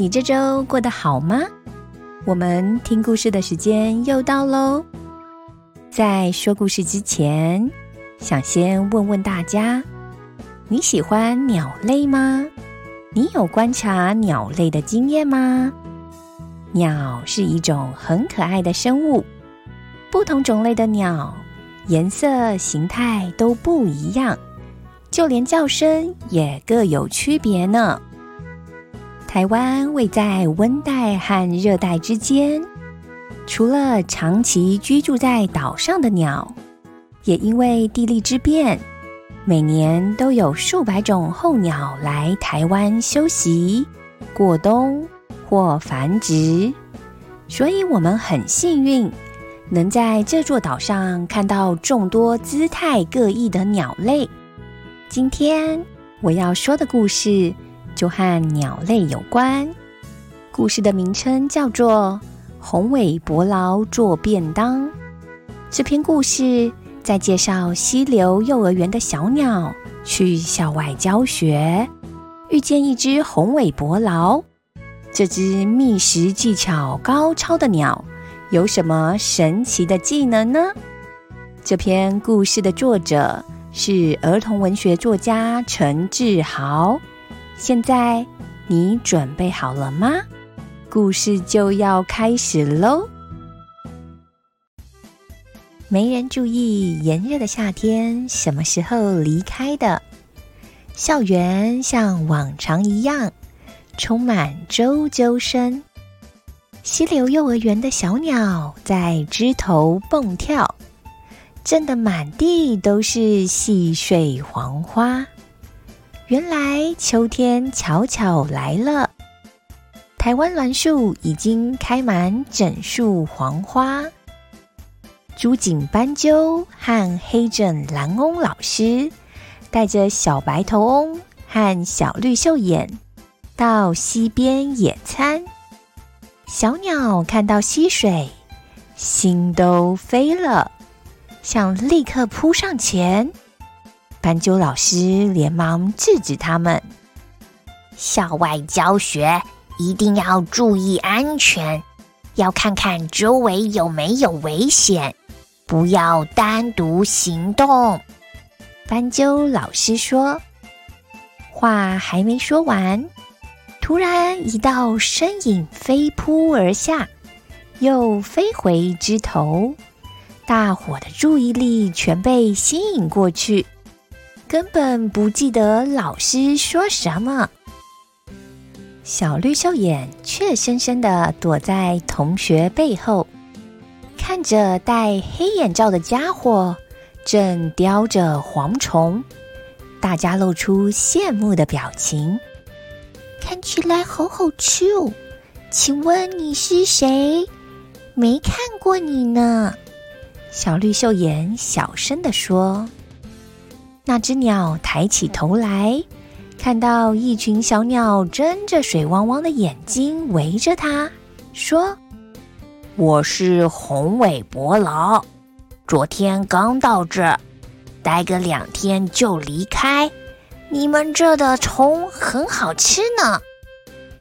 你这周过得好吗？我们听故事的时间又到喽。在说故事之前，想先问问大家：你喜欢鸟类吗？你有观察鸟类的经验吗？鸟是一种很可爱的生物，不同种类的鸟。颜色、形态都不一样，就连叫声也各有区别呢。台湾位在温带和热带之间，除了长期居住在岛上的鸟，也因为地利之便，每年都有数百种候鸟来台湾休息、过冬或繁殖，所以我们很幸运。能在这座岛上看到众多姿态各异的鸟类。今天我要说的故事就和鸟类有关。故事的名称叫做《红尾伯劳做便当》。这篇故事在介绍溪流幼儿园的小鸟去校外教学，遇见一只红尾伯劳。这只觅食技巧高超的鸟。有什么神奇的技能呢？这篇故事的作者是儿童文学作家陈志豪。现在你准备好了吗？故事就要开始喽！没人注意炎热的夏天什么时候离开的。校园像往常一样，充满啾啾声。溪流幼儿园的小鸟在枝头蹦跳，震得满地都是细碎黄花。原来秋天悄悄来了，台湾栾树已经开满整树黄花。朱颈斑鸠和黑枕蓝翁老师带着小白头翁和小绿袖眼到溪边野餐。小鸟看到溪水，心都飞了，想立刻扑上前。斑鸠老师连忙制止他们：“校外教学一定要注意安全，要看看周围有没有危险，不要单独行动。”斑鸠老师说。话还没说完。突然，一道身影飞扑而下，又飞回枝头。大伙的注意力全被吸引过去，根本不记得老师说什么。小绿秀眼却深深的躲在同学背后，看着戴黑眼罩的家伙正叼着蝗虫，大家露出羡慕的表情。看起来好好吃哦，请问你是谁？没看过你呢。小绿秀眼小声的说：“那只鸟抬起头来，看到一群小鸟睁着水汪汪的眼睛围着它，说：‘我是红尾伯劳，昨天刚到这，待个两天就离开。’”你们这的虫很好吃呢，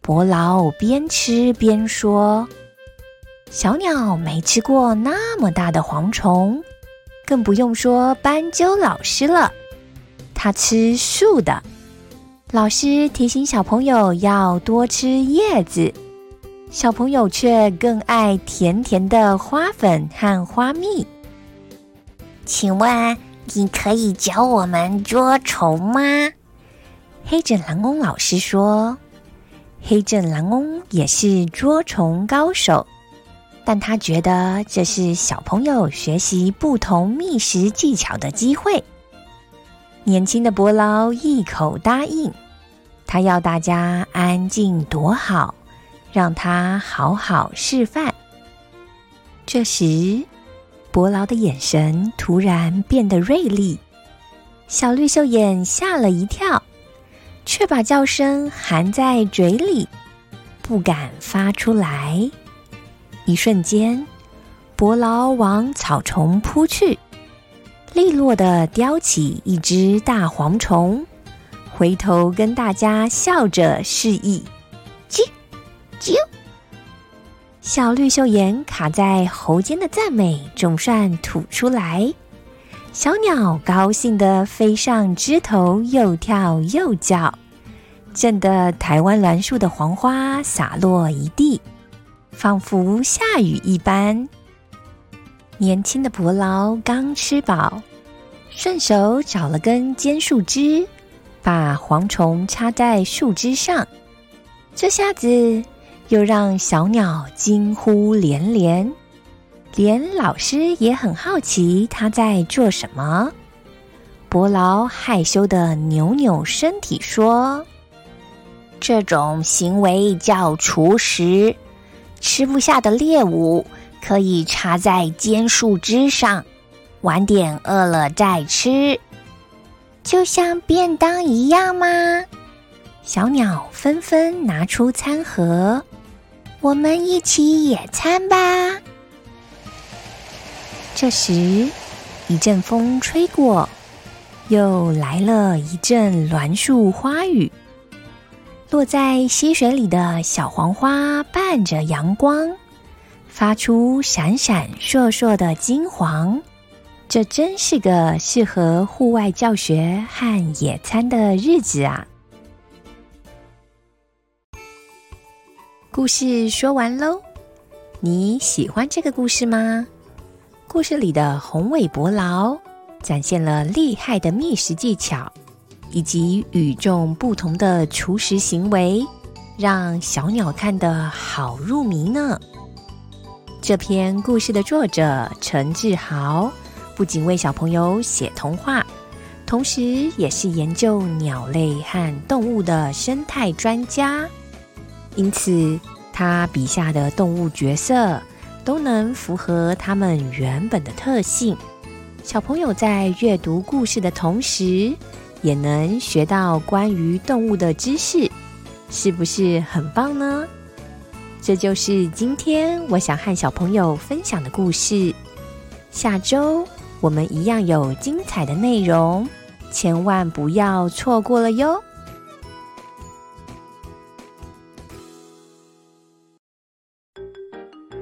伯劳边吃边说：“小鸟没吃过那么大的蝗虫，更不用说斑鸠老师了。它吃树的。老师提醒小朋友要多吃叶子，小朋友却更爱甜甜的花粉和花蜜。请问？”你可以教我们捉虫吗？黑枕蓝翁老师说：“黑枕蓝翁也是捉虫高手，但他觉得这是小朋友学习不同觅食技巧的机会。”年轻的伯劳一口答应，他要大家安静躲好，让他好好示范。这时，伯劳的眼神突然变得锐利，小绿袖眼吓了一跳，却把叫声含在嘴里，不敢发出来。一瞬间，伯劳往草丛扑去，利落的叼起一只大蝗虫。回头跟大家笑着示意，啾啾。小绿袖眼卡在喉间的赞美总算吐出来，小鸟高兴的飞上枝头，又跳又叫，震得台湾栾树的黄花洒落一地，仿佛下雨一般。年轻的伯劳刚吃饱，顺手找了根尖树枝。把蝗虫插在树枝上，这下子又让小鸟惊呼连连，连老师也很好奇他在做什么。伯劳害羞的扭扭身体说：“这种行为叫除食，吃不下的猎物可以插在尖树枝上，晚点饿了再吃。”就像便当一样吗？小鸟纷纷拿出餐盒，我们一起野餐吧。这时，一阵风吹过，又来了一阵栾树花雨。落在溪水里的小黄花伴着阳光，发出闪闪烁烁的金黄。这真是个适合户外教学和野餐的日子啊！故事说完喽，你喜欢这个故事吗？故事里的宏伟伯劳展现了厉害的觅食技巧，以及与众不同的厨食行为，让小鸟看得好入迷呢。这篇故事的作者陈志豪。不仅为小朋友写童话，同时也是研究鸟类和动物的生态专家。因此，他笔下的动物角色都能符合他们原本的特性。小朋友在阅读故事的同时，也能学到关于动物的知识，是不是很棒呢？这就是今天我想和小朋友分享的故事。下周。我们一样有精彩的内容，千万不要错过了哟！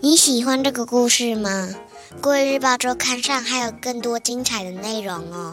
你喜欢这个故事吗？国语日报周刊上还有更多精彩的内容哦。